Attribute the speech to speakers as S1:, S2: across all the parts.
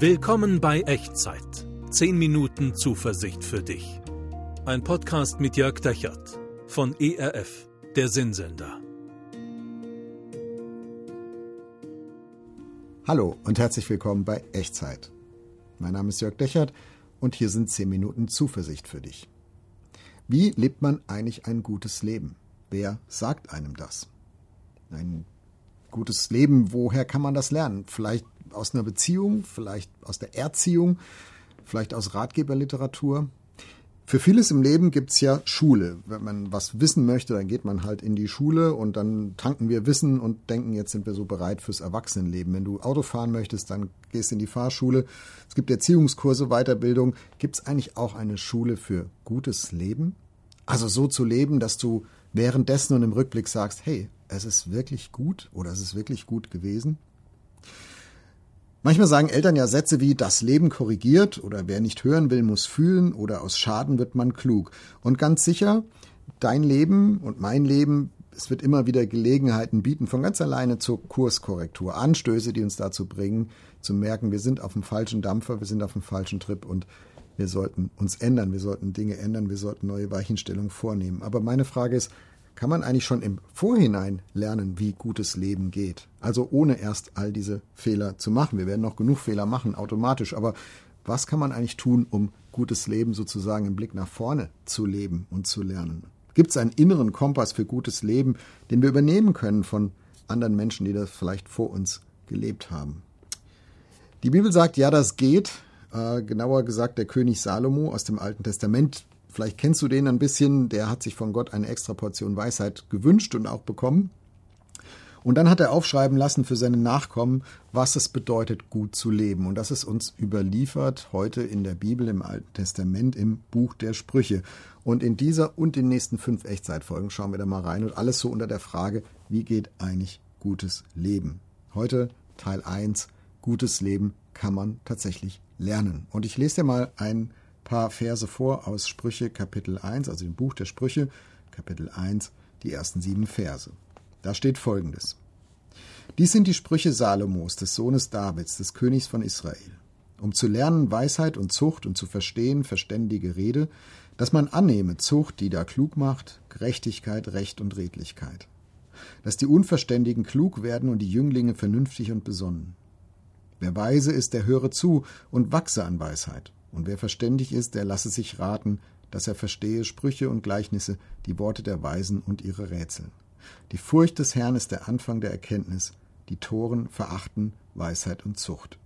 S1: Willkommen bei Echtzeit. 10 Minuten Zuversicht für dich. Ein Podcast mit Jörg Dechert von ERF, der Sinnsender.
S2: Hallo und herzlich willkommen bei Echtzeit. Mein Name ist Jörg Dechert und hier sind 10 Minuten Zuversicht für dich. Wie lebt man eigentlich ein gutes Leben? Wer sagt einem das? Ein gutes Leben, woher kann man das lernen? Vielleicht aus einer Beziehung, vielleicht aus der Erziehung, vielleicht aus Ratgeberliteratur. Für vieles im Leben gibt's ja Schule. Wenn man was wissen möchte, dann geht man halt in die Schule und dann tanken wir Wissen und denken, jetzt sind wir so bereit fürs Erwachsenenleben. Wenn du Auto fahren möchtest, dann gehst in die Fahrschule. Es gibt Erziehungskurse, Weiterbildung. Gibt's eigentlich auch eine Schule für gutes Leben? Also so zu leben, dass du währenddessen und im Rückblick sagst, hey, es ist wirklich gut oder es ist wirklich gut gewesen? Manchmal sagen Eltern ja Sätze wie das Leben korrigiert oder wer nicht hören will, muss fühlen oder aus Schaden wird man klug. Und ganz sicher, dein Leben und mein Leben, es wird immer wieder Gelegenheiten bieten, von ganz alleine zur Kurskorrektur, Anstöße, die uns dazu bringen, zu merken, wir sind auf dem falschen Dampfer, wir sind auf dem falschen Trip und wir sollten uns ändern, wir sollten Dinge ändern, wir sollten neue Weichenstellungen vornehmen. Aber meine Frage ist, kann man eigentlich schon im Vorhinein lernen, wie gutes Leben geht. Also ohne erst all diese Fehler zu machen. Wir werden noch genug Fehler machen, automatisch. Aber was kann man eigentlich tun, um gutes Leben sozusagen im Blick nach vorne zu leben und zu lernen? Gibt es einen inneren Kompass für gutes Leben, den wir übernehmen können von anderen Menschen, die das vielleicht vor uns gelebt haben? Die Bibel sagt, ja, das geht. Äh, genauer gesagt, der König Salomo aus dem Alten Testament Vielleicht kennst du den ein bisschen, der hat sich von Gott eine extra Portion Weisheit gewünscht und auch bekommen. Und dann hat er aufschreiben lassen für seine Nachkommen, was es bedeutet, gut zu leben. Und das ist uns überliefert heute in der Bibel, im Alten Testament, im Buch der Sprüche. Und in dieser und den nächsten fünf Echtzeitfolgen schauen wir da mal rein und alles so unter der Frage, wie geht eigentlich gutes Leben? Heute Teil 1, gutes Leben kann man tatsächlich lernen. Und ich lese dir mal ein paar Verse vor aus Sprüche Kapitel 1, also dem Buch der Sprüche, Kapitel 1, die ersten sieben Verse. Da steht folgendes. Dies sind die Sprüche Salomos, des Sohnes Davids, des Königs von Israel, um zu lernen Weisheit und Zucht und zu verstehen verständige Rede, dass man annehme Zucht, die da klug macht, Gerechtigkeit, Recht und Redlichkeit. Dass die Unverständigen klug werden und die Jünglinge vernünftig und besonnen. Wer weise ist, der höre zu und wachse an Weisheit. Und wer verständig ist, der lasse sich raten, dass er verstehe Sprüche und Gleichnisse, die Worte der Weisen und ihre Rätsel. Die Furcht des Herrn ist der Anfang der Erkenntnis, die Toren verachten Weisheit und Zucht.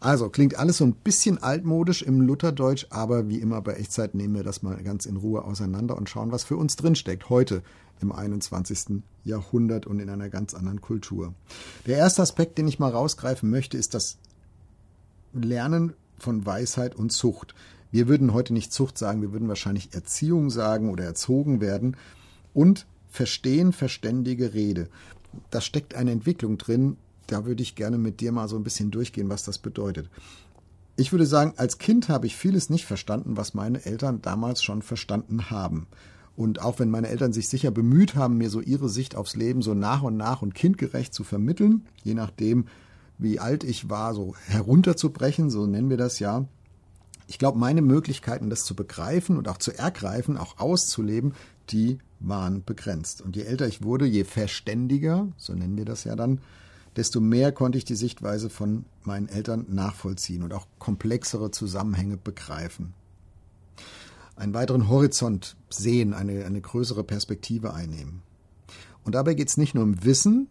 S2: Also klingt alles so ein bisschen altmodisch im Lutherdeutsch, aber wie immer bei Echtzeit nehmen wir das mal ganz in Ruhe auseinander und schauen, was für uns drinsteckt heute im 21. Jahrhundert und in einer ganz anderen Kultur. Der erste Aspekt, den ich mal rausgreifen möchte, ist das Lernen von Weisheit und Zucht. Wir würden heute nicht Zucht sagen, wir würden wahrscheinlich Erziehung sagen oder erzogen werden. Und verstehen verständige Rede. Da steckt eine Entwicklung drin, da würde ich gerne mit dir mal so ein bisschen durchgehen, was das bedeutet. Ich würde sagen, als Kind habe ich vieles nicht verstanden, was meine Eltern damals schon verstanden haben. Und auch wenn meine Eltern sich sicher bemüht haben, mir so ihre Sicht aufs Leben so nach und nach und kindgerecht zu vermitteln, je nachdem, wie alt ich war, so herunterzubrechen, so nennen wir das ja. Ich glaube, meine Möglichkeiten, das zu begreifen und auch zu ergreifen, auch auszuleben, die waren begrenzt. Und je älter ich wurde, je verständiger, so nennen wir das ja dann, desto mehr konnte ich die Sichtweise von meinen Eltern nachvollziehen und auch komplexere Zusammenhänge begreifen. Einen weiteren Horizont sehen, eine, eine größere Perspektive einnehmen. Und dabei geht es nicht nur um Wissen,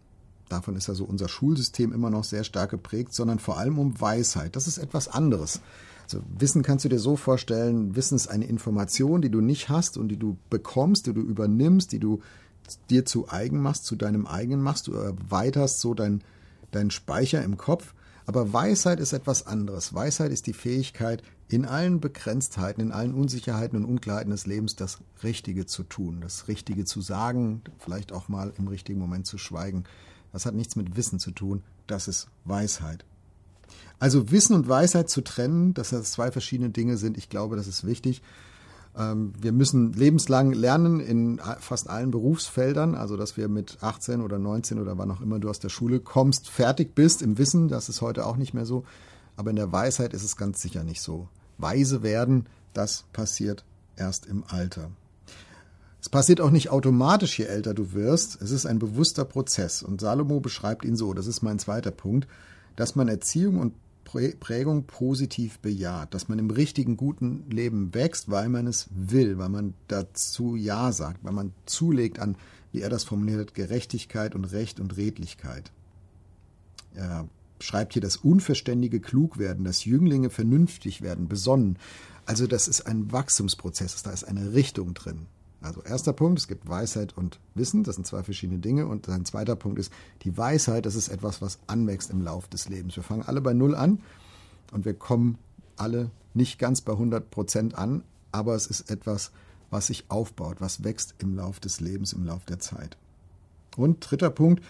S2: davon ist also unser Schulsystem immer noch sehr stark geprägt, sondern vor allem um Weisheit. Das ist etwas anderes. Also Wissen kannst du dir so vorstellen, Wissen ist eine Information, die du nicht hast und die du bekommst, die du übernimmst, die du dir zu eigen machst, zu deinem eigenen machst, du erweiterst so deinen dein Speicher im Kopf. Aber Weisheit ist etwas anderes. Weisheit ist die Fähigkeit, in allen Begrenztheiten, in allen Unsicherheiten und Unklarheiten des Lebens das Richtige zu tun, das Richtige zu sagen, vielleicht auch mal im richtigen Moment zu schweigen. Das hat nichts mit Wissen zu tun, das ist Weisheit. Also Wissen und Weisheit zu trennen, dass das zwei verschiedene Dinge sind, ich glaube, das ist wichtig. Ähm, wir müssen lebenslang lernen in fast allen Berufsfeldern, also dass wir mit 18 oder 19 oder wann auch immer du aus der Schule kommst, fertig bist im Wissen, das ist heute auch nicht mehr so. aber in der Weisheit ist es ganz sicher nicht so. Weise werden, das passiert erst im Alter. Es passiert auch nicht automatisch, je älter du wirst. Es ist ein bewusster Prozess. Und Salomo beschreibt ihn so, das ist mein zweiter Punkt, dass man Erziehung und Prägung positiv bejaht, dass man im richtigen, guten Leben wächst, weil man es will, weil man dazu Ja sagt, weil man zulegt an, wie er das formuliert hat, Gerechtigkeit und Recht und Redlichkeit. Er schreibt hier das Unverständige klug werden, dass Jünglinge vernünftig werden, besonnen. Also das ist ein Wachstumsprozess, da ist eine Richtung drin. Also erster Punkt, es gibt Weisheit und Wissen, das sind zwei verschiedene Dinge. Und ein zweiter Punkt ist, die Weisheit, das ist etwas, was anwächst im Lauf des Lebens. Wir fangen alle bei Null an und wir kommen alle nicht ganz bei 100 Prozent an, aber es ist etwas, was sich aufbaut, was wächst im Lauf des Lebens, im Lauf der Zeit. Und dritter Punkt,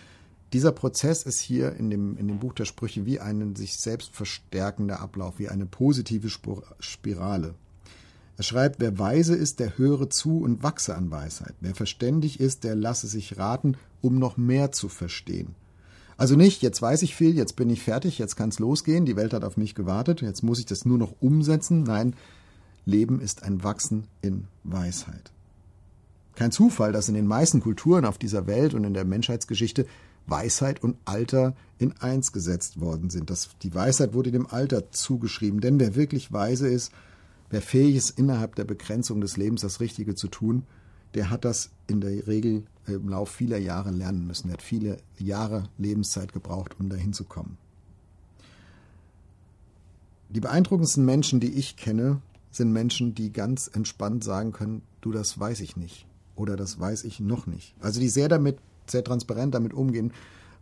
S2: dieser Prozess ist hier in dem, in dem Buch der Sprüche wie ein sich selbst verstärkender Ablauf, wie eine positive Spirale. Er schreibt, wer weise ist, der höre zu und wachse an Weisheit. Wer verständig ist, der lasse sich raten, um noch mehr zu verstehen. Also nicht, jetzt weiß ich viel, jetzt bin ich fertig, jetzt kann es losgehen, die Welt hat auf mich gewartet, jetzt muss ich das nur noch umsetzen. Nein, Leben ist ein Wachsen in Weisheit. Kein Zufall, dass in den meisten Kulturen auf dieser Welt und in der Menschheitsgeschichte Weisheit und Alter in eins gesetzt worden sind. Das, die Weisheit wurde dem Alter zugeschrieben, denn wer wirklich weise ist, Wer fähig ist, innerhalb der Begrenzung des Lebens das Richtige zu tun, der hat das in der Regel im Lauf vieler Jahre lernen müssen. Er hat viele Jahre Lebenszeit gebraucht, um dahin zu kommen. Die beeindruckendsten Menschen, die ich kenne, sind Menschen, die ganz entspannt sagen können, du, das weiß ich nicht oder das weiß ich noch nicht. Also die sehr damit, sehr transparent damit umgehen,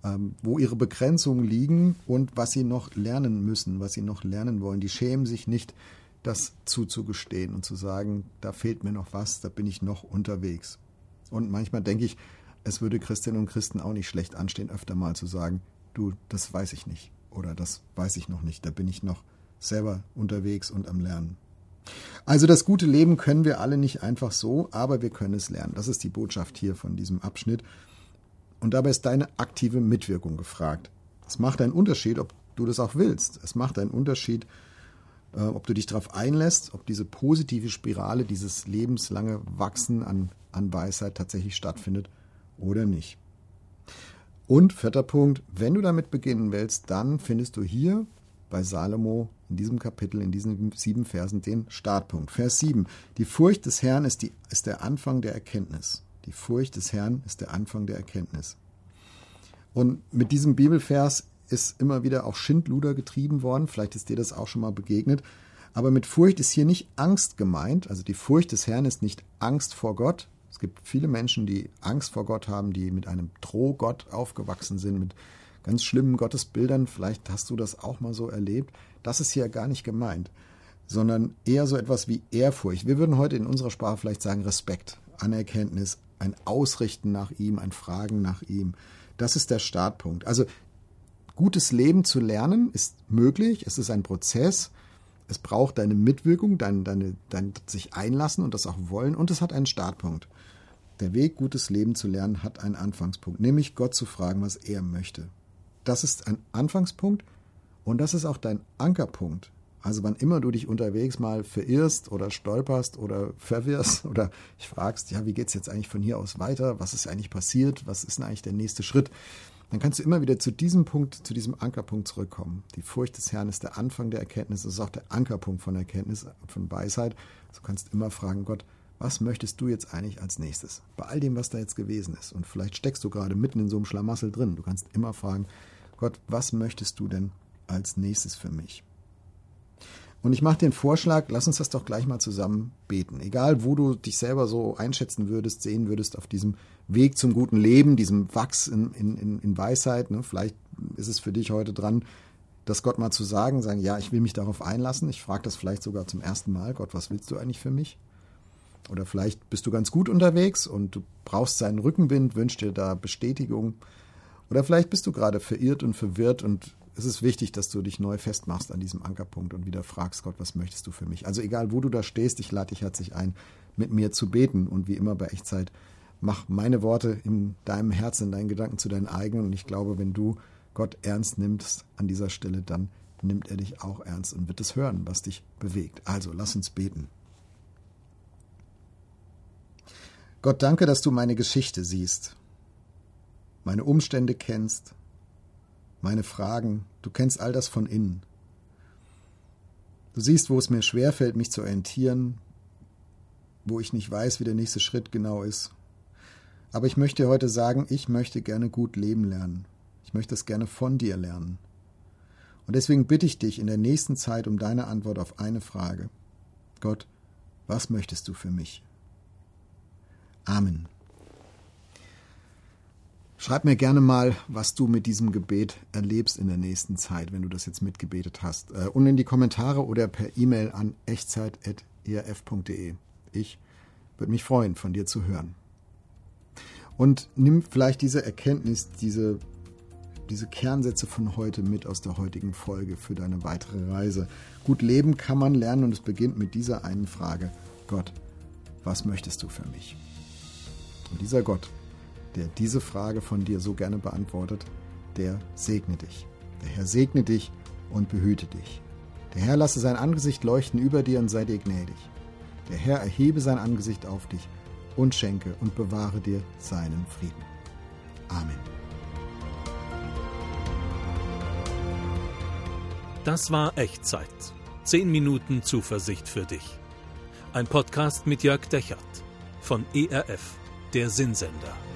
S2: ähm, wo ihre Begrenzungen liegen und was sie noch lernen müssen, was sie noch lernen wollen. Die schämen sich nicht das zuzugestehen und zu sagen, da fehlt mir noch was, da bin ich noch unterwegs. Und manchmal denke ich, es würde Christinnen und Christen auch nicht schlecht anstehen, öfter mal zu sagen, du, das weiß ich nicht oder das weiß ich noch nicht, da bin ich noch selber unterwegs und am Lernen. Also das gute Leben können wir alle nicht einfach so, aber wir können es lernen. Das ist die Botschaft hier von diesem Abschnitt. Und dabei ist deine aktive Mitwirkung gefragt. Es macht einen Unterschied, ob du das auch willst. Es macht einen Unterschied, äh, ob du dich darauf einlässt, ob diese positive Spirale, dieses lebenslange Wachsen an, an Weisheit tatsächlich stattfindet oder nicht. Und vierter Punkt, wenn du damit beginnen willst, dann findest du hier bei Salomo in diesem Kapitel, in diesen sieben Versen den Startpunkt. Vers 7. Die Furcht des Herrn ist, die, ist der Anfang der Erkenntnis. Die Furcht des Herrn ist der Anfang der Erkenntnis. Und mit diesem Bibelvers ist immer wieder auch Schindluder getrieben worden. Vielleicht ist dir das auch schon mal begegnet. Aber mit Furcht ist hier nicht Angst gemeint. Also die Furcht des Herrn ist nicht Angst vor Gott. Es gibt viele Menschen, die Angst vor Gott haben, die mit einem Drohgott aufgewachsen sind, mit ganz schlimmen Gottesbildern. Vielleicht hast du das auch mal so erlebt. Das ist hier gar nicht gemeint, sondern eher so etwas wie Ehrfurcht. Wir würden heute in unserer Sprache vielleicht sagen Respekt, Anerkenntnis, ein Ausrichten nach ihm, ein Fragen nach ihm. Das ist der Startpunkt. Also gutes Leben zu lernen ist möglich, es ist ein Prozess, es braucht deine Mitwirkung, dein, deine, dein sich einlassen und das auch wollen und es hat einen Startpunkt. Der Weg, gutes Leben zu lernen, hat einen Anfangspunkt, nämlich Gott zu fragen, was er möchte. Das ist ein Anfangspunkt und das ist auch dein Ankerpunkt. Also wann immer du dich unterwegs mal verirrst oder stolperst oder verwirrst oder ich fragst, ja, wie geht's jetzt eigentlich von hier aus weiter? Was ist eigentlich passiert? Was ist denn eigentlich der nächste Schritt? Dann kannst du immer wieder zu diesem Punkt, zu diesem Ankerpunkt zurückkommen. Die Furcht des Herrn ist der Anfang der Erkenntnis, das ist auch der Ankerpunkt von Erkenntnis, von Weisheit. Du kannst immer fragen, Gott, was möchtest du jetzt eigentlich als nächstes? Bei all dem, was da jetzt gewesen ist. Und vielleicht steckst du gerade mitten in so einem Schlamassel drin. Du kannst immer fragen, Gott, was möchtest du denn als nächstes für mich? Und ich mache den Vorschlag, lass uns das doch gleich mal zusammen beten. Egal, wo du dich selber so einschätzen würdest, sehen würdest auf diesem Weg zum guten Leben, diesem Wachs in, in, in Weisheit. Ne? Vielleicht ist es für dich heute dran, das Gott mal zu sagen, sagen, ja, ich will mich darauf einlassen. Ich frage das vielleicht sogar zum ersten Mal, Gott, was willst du eigentlich für mich? Oder vielleicht bist du ganz gut unterwegs und du brauchst seinen Rückenwind, wünschst dir da Bestätigung. Oder vielleicht bist du gerade verirrt und verwirrt und es ist wichtig, dass du dich neu festmachst an diesem Ankerpunkt und wieder fragst, Gott, was möchtest du für mich? Also egal, wo du da stehst, ich lade dich herzlich ein, mit mir zu beten. Und wie immer bei Echtzeit, mach meine Worte in deinem Herzen, in deinen Gedanken zu deinen eigenen. Und ich glaube, wenn du Gott ernst nimmst an dieser Stelle, dann nimmt er dich auch ernst und wird es hören, was dich bewegt. Also lass uns beten. Gott, danke, dass du meine Geschichte siehst, meine Umstände kennst, meine Fragen, du kennst all das von innen. Du siehst, wo es mir schwerfällt, mich zu orientieren, wo ich nicht weiß, wie der nächste Schritt genau ist. Aber ich möchte heute sagen, ich möchte gerne gut leben lernen. Ich möchte es gerne von dir lernen. Und deswegen bitte ich dich in der nächsten Zeit um deine Antwort auf eine Frage. Gott, was möchtest du für mich? Amen. Schreib mir gerne mal, was du mit diesem Gebet erlebst in der nächsten Zeit, wenn du das jetzt mitgebetet hast. Äh, und in die Kommentare oder per E-Mail an echtzeit.erf.de. Ich würde mich freuen, von dir zu hören. Und nimm vielleicht diese Erkenntnis, diese, diese Kernsätze von heute mit aus der heutigen Folge für deine weitere Reise. Gut leben kann man lernen und es beginnt mit dieser einen Frage. Gott, was möchtest du für mich? Und dieser Gott, der diese Frage von dir so gerne beantwortet, der segne dich. Der Herr segne dich und behüte dich. Der Herr lasse sein Angesicht leuchten über dir und sei dir gnädig. Der Herr erhebe sein Angesicht auf dich und schenke und bewahre dir seinen Frieden. Amen.
S1: Das war Echtzeit. Zehn Minuten Zuversicht für dich. Ein Podcast mit Jörg Dechert von ERF, der Sinnsender.